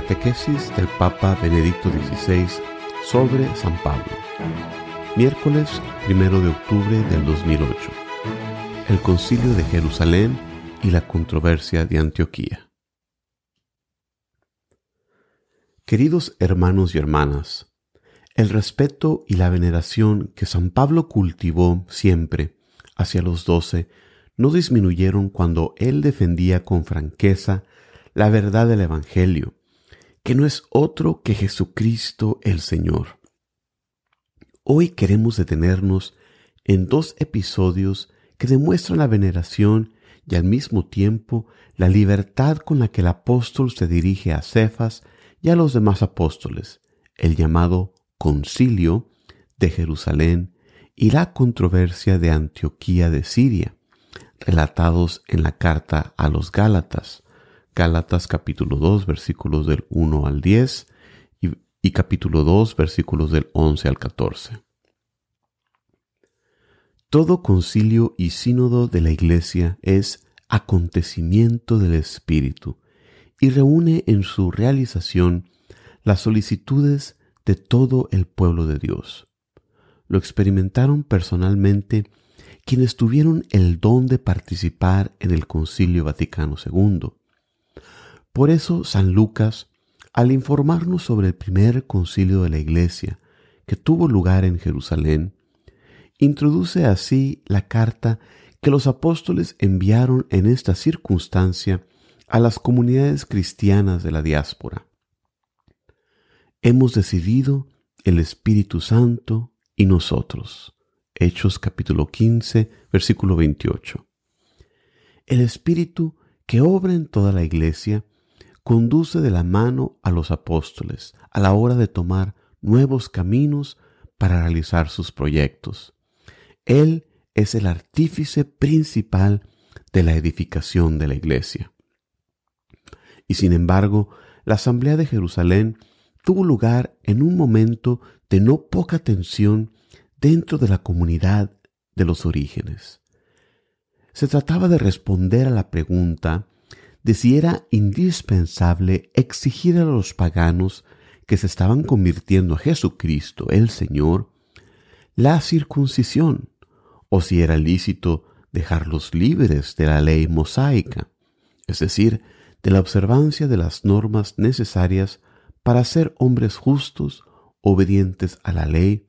Catequesis del Papa Benedicto XVI sobre San Pablo. Miércoles 1 de octubre del 2008. El Concilio de Jerusalén y la controversia de Antioquía. Queridos hermanos y hermanas, el respeto y la veneración que San Pablo cultivó siempre hacia los doce no disminuyeron cuando él defendía con franqueza la verdad del Evangelio, que no es otro que Jesucristo el Señor. Hoy queremos detenernos en dos episodios que demuestran la veneración y al mismo tiempo la libertad con la que el apóstol se dirige a Cefas y a los demás apóstoles, el llamado concilio de Jerusalén y la controversia de Antioquía de Siria, relatados en la carta a los Gálatas, Gálatas capítulo 2 versículos del 1 al 10 y, y capítulo 2 versículos del 11 al 14. Todo concilio y sínodo de la Iglesia es acontecimiento del Espíritu y reúne en su realización las solicitudes de todo el pueblo de Dios. Lo experimentaron personalmente quienes tuvieron el don de participar en el Concilio Vaticano II. Por eso San Lucas, al informarnos sobre el primer concilio de la Iglesia que tuvo lugar en Jerusalén, introduce así la carta que los apóstoles enviaron en esta circunstancia a las comunidades cristianas de la diáspora hemos decidido el Espíritu Santo y nosotros. Hechos capítulo 15, versículo 28. El Espíritu que obra en toda la iglesia conduce de la mano a los apóstoles a la hora de tomar nuevos caminos para realizar sus proyectos. Él es el artífice principal de la edificación de la iglesia. Y sin embargo, la Asamblea de Jerusalén tuvo lugar en un momento de no poca tensión dentro de la comunidad de los orígenes. Se trataba de responder a la pregunta de si era indispensable exigir a los paganos que se estaban convirtiendo a Jesucristo el Señor la circuncisión, o si era lícito dejarlos libres de la ley mosaica, es decir, de la observancia de las normas necesarias para ser hombres justos, obedientes a la ley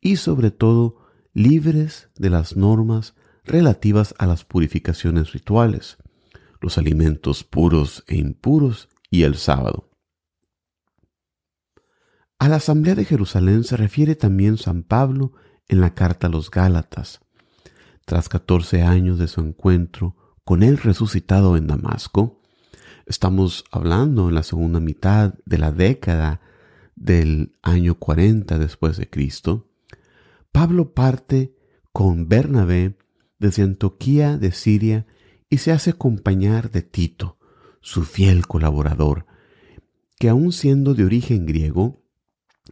y sobre todo libres de las normas relativas a las purificaciones rituales, los alimentos puros e impuros y el sábado. A la Asamblea de Jerusalén se refiere también San Pablo en la carta a los Gálatas. Tras catorce años de su encuentro con el resucitado en Damasco, Estamos hablando en la segunda mitad de la década del año 40 después de Cristo. Pablo parte con Bernabé desde Antioquía de Siria y se hace acompañar de Tito, su fiel colaborador, que aun siendo de origen griego,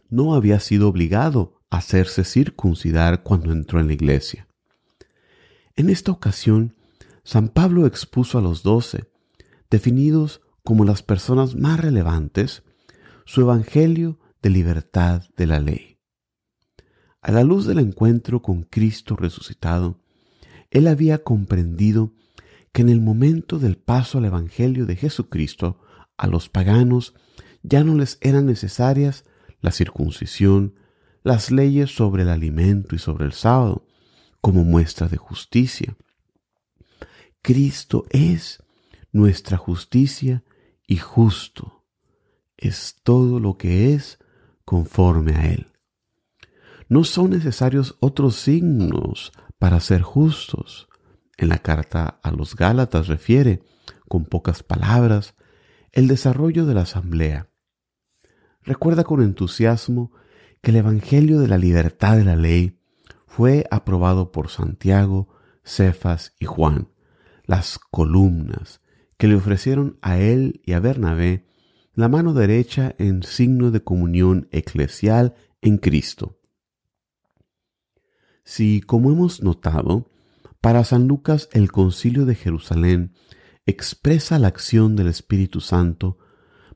no había sido obligado a hacerse circuncidar cuando entró en la iglesia. En esta ocasión, San Pablo expuso a los doce definidos como las personas más relevantes, su Evangelio de libertad de la ley. A la luz del encuentro con Cristo resucitado, él había comprendido que en el momento del paso al Evangelio de Jesucristo, a los paganos ya no les eran necesarias la circuncisión, las leyes sobre el alimento y sobre el sábado, como muestra de justicia. Cristo es nuestra justicia y justo es todo lo que es conforme a Él. No son necesarios otros signos para ser justos. En la carta a los Gálatas refiere, con pocas palabras, el desarrollo de la asamblea. Recuerda con entusiasmo que el Evangelio de la libertad de la ley fue aprobado por Santiago, Cefas y Juan, las columnas, que le ofrecieron a él y a Bernabé la mano derecha en signo de comunión eclesial en Cristo. Si, como hemos notado, para San Lucas el concilio de Jerusalén expresa la acción del Espíritu Santo,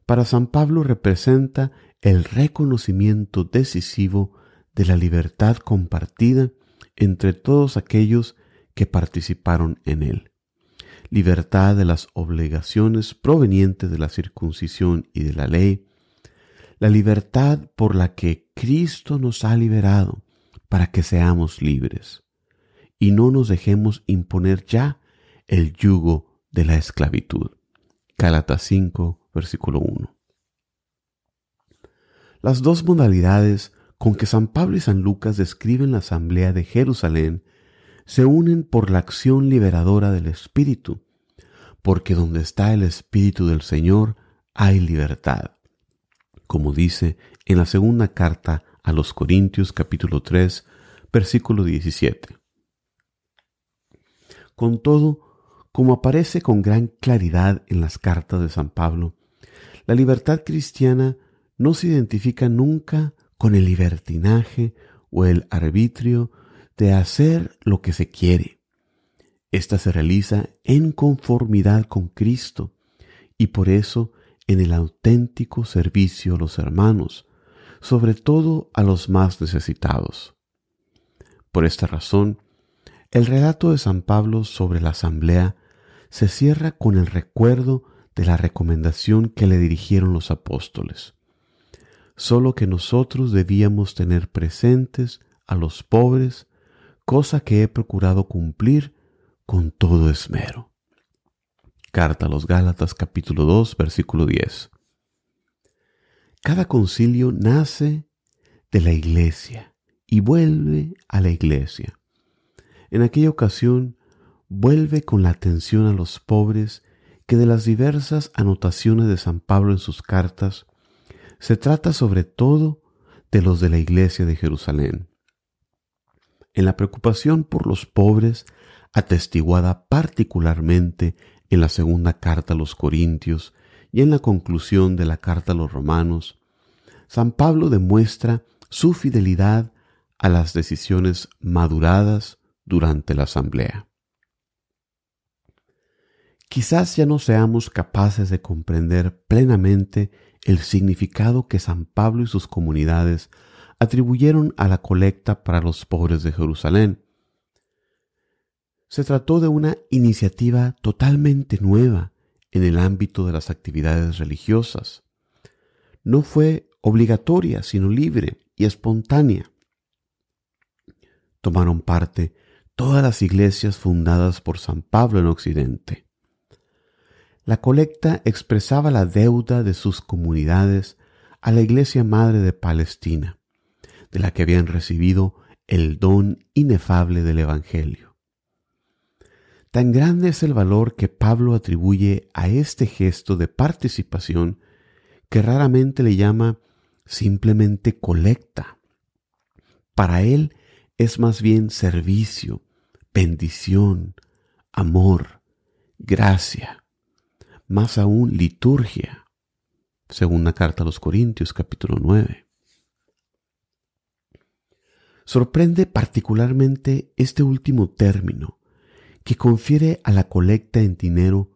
para San Pablo representa el reconocimiento decisivo de la libertad compartida entre todos aquellos que participaron en él. Libertad de las obligaciones provenientes de la circuncisión y de la ley, la libertad por la que Cristo nos ha liberado para que seamos libres y no nos dejemos imponer ya el yugo de la esclavitud. Gálatas 5, versículo 1. Las dos modalidades con que San Pablo y San Lucas describen la asamblea de Jerusalén se unen por la acción liberadora del Espíritu, porque donde está el Espíritu del Señor hay libertad como dice en la segunda carta a los Corintios capítulo 3, versículo 17. Con todo, como aparece con gran claridad en las cartas de San Pablo, la libertad cristiana no se identifica nunca con el libertinaje o el arbitrio de hacer lo que se quiere. Esta se realiza en conformidad con Cristo y por eso en el auténtico servicio a los hermanos, sobre todo a los más necesitados. Por esta razón, el relato de San Pablo sobre la asamblea se cierra con el recuerdo de la recomendación que le dirigieron los apóstoles. Solo que nosotros debíamos tener presentes a los pobres, cosa que he procurado cumplir con todo esmero. Carta a los Gálatas capítulo 2 versículo 10. Cada concilio nace de la iglesia y vuelve a la iglesia. En aquella ocasión vuelve con la atención a los pobres que de las diversas anotaciones de San Pablo en sus cartas se trata sobre todo de los de la iglesia de Jerusalén. En la preocupación por los pobres, atestiguada particularmente en la segunda carta a los Corintios y en la conclusión de la carta a los Romanos, San Pablo demuestra su fidelidad a las decisiones maduradas durante la asamblea. Quizás ya no seamos capaces de comprender plenamente el significado que San Pablo y sus comunidades atribuyeron a la colecta para los pobres de Jerusalén, se trató de una iniciativa totalmente nueva en el ámbito de las actividades religiosas. No fue obligatoria, sino libre y espontánea. Tomaron parte todas las iglesias fundadas por San Pablo en Occidente. La colecta expresaba la deuda de sus comunidades a la Iglesia Madre de Palestina, de la que habían recibido el don inefable del Evangelio. Tan grande es el valor que Pablo atribuye a este gesto de participación que raramente le llama simplemente colecta. Para él es más bien servicio, bendición, amor, gracia, más aún liturgia. Segunda carta a los Corintios capítulo 9. Sorprende particularmente este último término, que confiere a la colecta en dinero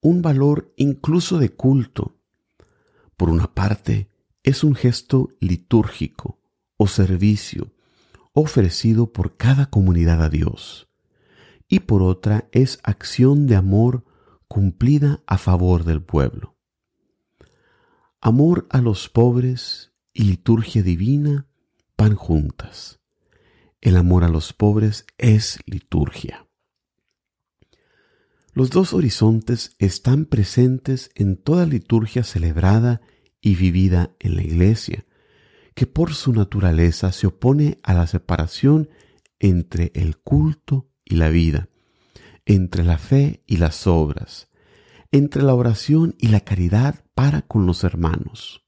un valor incluso de culto. Por una parte, es un gesto litúrgico o servicio ofrecido por cada comunidad a Dios, y por otra es acción de amor cumplida a favor del pueblo. Amor a los pobres y liturgia divina van juntas. El amor a los pobres es liturgia. Los dos horizontes están presentes en toda liturgia celebrada y vivida en la Iglesia, que por su naturaleza se opone a la separación entre el culto y la vida, entre la fe y las obras, entre la oración y la caridad para con los hermanos.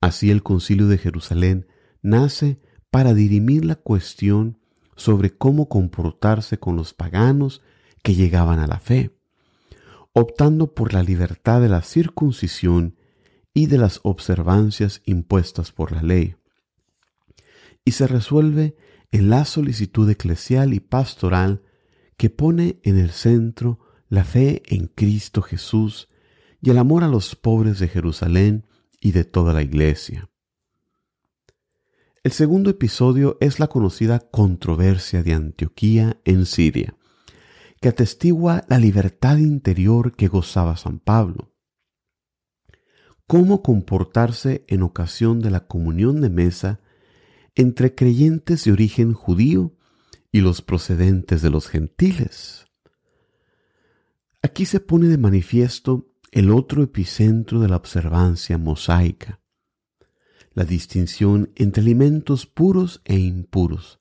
Así el concilio de Jerusalén nace para dirimir la cuestión sobre cómo comportarse con los paganos que llegaban a la fe, optando por la libertad de la circuncisión y de las observancias impuestas por la ley. Y se resuelve en la solicitud eclesial y pastoral que pone en el centro la fe en Cristo Jesús y el amor a los pobres de Jerusalén y de toda la iglesia. El segundo episodio es la conocida controversia de Antioquía en Siria, que atestigua la libertad interior que gozaba San Pablo. Cómo comportarse en ocasión de la comunión de mesa entre creyentes de origen judío y los procedentes de los gentiles. Aquí se pone de manifiesto el otro epicentro de la observancia mosaica, la distinción entre alimentos puros e impuros,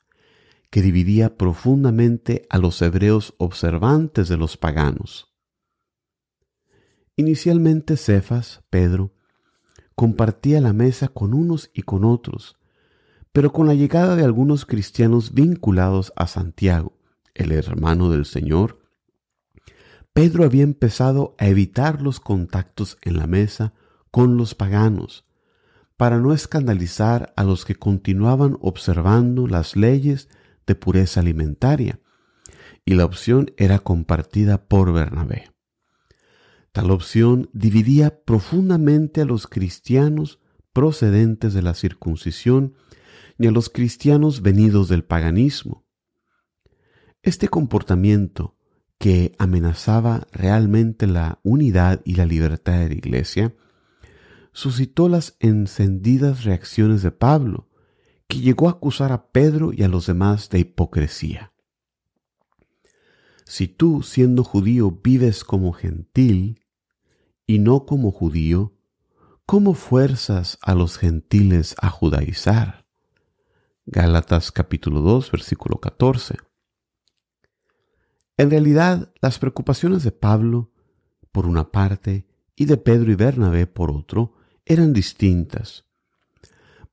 que dividía profundamente a los hebreos observantes de los paganos. Inicialmente Cefas, Pedro, compartía la mesa con unos y con otros, pero con la llegada de algunos cristianos vinculados a Santiago, el hermano del Señor, Pedro había empezado a evitar los contactos en la mesa con los paganos, para no escandalizar a los que continuaban observando las leyes de pureza alimentaria, y la opción era compartida por Bernabé. Tal opción dividía profundamente a los cristianos procedentes de la circuncisión ni a los cristianos venidos del paganismo. Este comportamiento, que amenazaba realmente la unidad y la libertad de la Iglesia, suscitó las encendidas reacciones de Pablo, que llegó a acusar a Pedro y a los demás de hipocresía. Si tú, siendo judío, vives como gentil y no como judío, ¿cómo fuerzas a los gentiles a judaizar? Gálatas capítulo 2, versículo 14. En realidad, las preocupaciones de Pablo, por una parte, y de Pedro y Bernabé, por otro, eran distintas.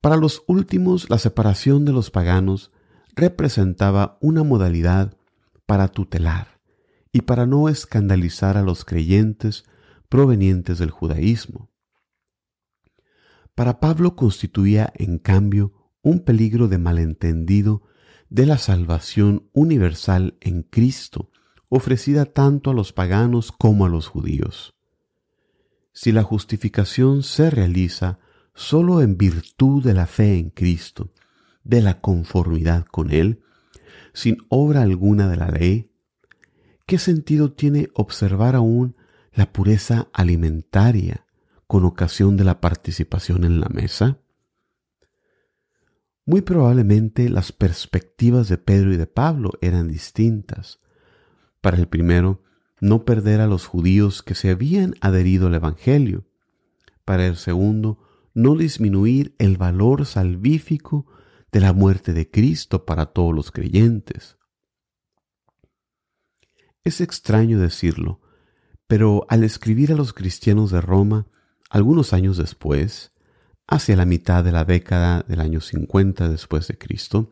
Para los últimos, la separación de los paganos representaba una modalidad para tutelar y para no escandalizar a los creyentes provenientes del judaísmo. Para Pablo constituía, en cambio, un peligro de malentendido de la salvación universal en Cristo, ofrecida tanto a los paganos como a los judíos. Si la justificación se realiza sólo en virtud de la fe en Cristo, de la conformidad con Él, sin obra alguna de la ley, ¿qué sentido tiene observar aún la pureza alimentaria con ocasión de la participación en la mesa? Muy probablemente las perspectivas de Pedro y de Pablo eran distintas. Para el primero, no perder a los judíos que se habían adherido al Evangelio. Para el segundo, no disminuir el valor salvífico de la muerte de Cristo para todos los creyentes. Es extraño decirlo, pero al escribir a los cristianos de Roma, algunos años después, hacia la mitad de la década del año 50 después de Cristo,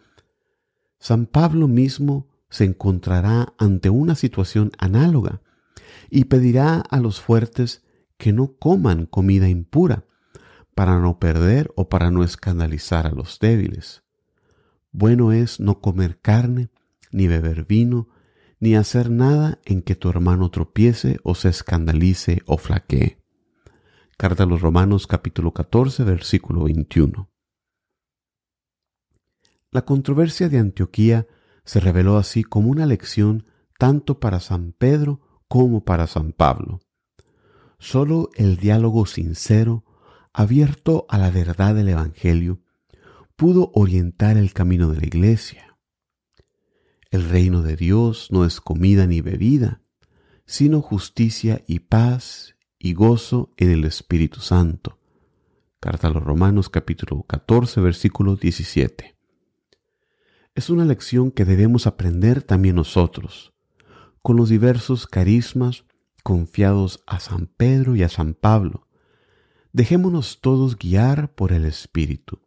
San Pablo mismo se encontrará ante una situación análoga y pedirá a los fuertes que no coman comida impura para no perder o para no escandalizar a los débiles. Bueno es no comer carne, ni beber vino, ni hacer nada en que tu hermano tropiece o se escandalice o flaquee. Carta a los Romanos capítulo 14 versículo 21. La controversia de Antioquía se reveló así como una lección tanto para San Pedro como para San Pablo. Solo el diálogo sincero, abierto a la verdad del Evangelio, pudo orientar el camino de la Iglesia. El reino de Dios no es comida ni bebida, sino justicia y paz y gozo en el Espíritu Santo. Carta a los Romanos capítulo 14 versículo 17. Es una lección que debemos aprender también nosotros, con los diversos carismas confiados a San Pedro y a San Pablo. Dejémonos todos guiar por el Espíritu,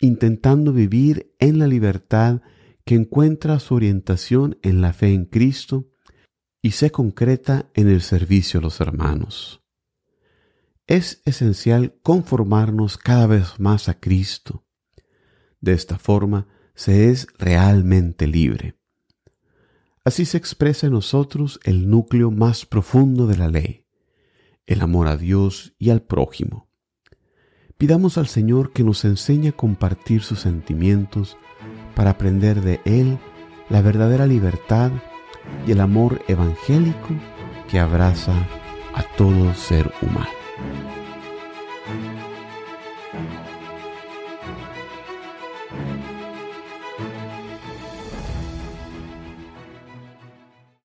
intentando vivir en la libertad que encuentra su orientación en la fe en Cristo y se concreta en el servicio a los hermanos. Es esencial conformarnos cada vez más a Cristo. De esta forma se es realmente libre. Así se expresa en nosotros el núcleo más profundo de la ley, el amor a Dios y al prójimo. Pidamos al Señor que nos enseñe a compartir sus sentimientos para aprender de Él la verdadera libertad y el amor evangélico que abraza a todo ser humano.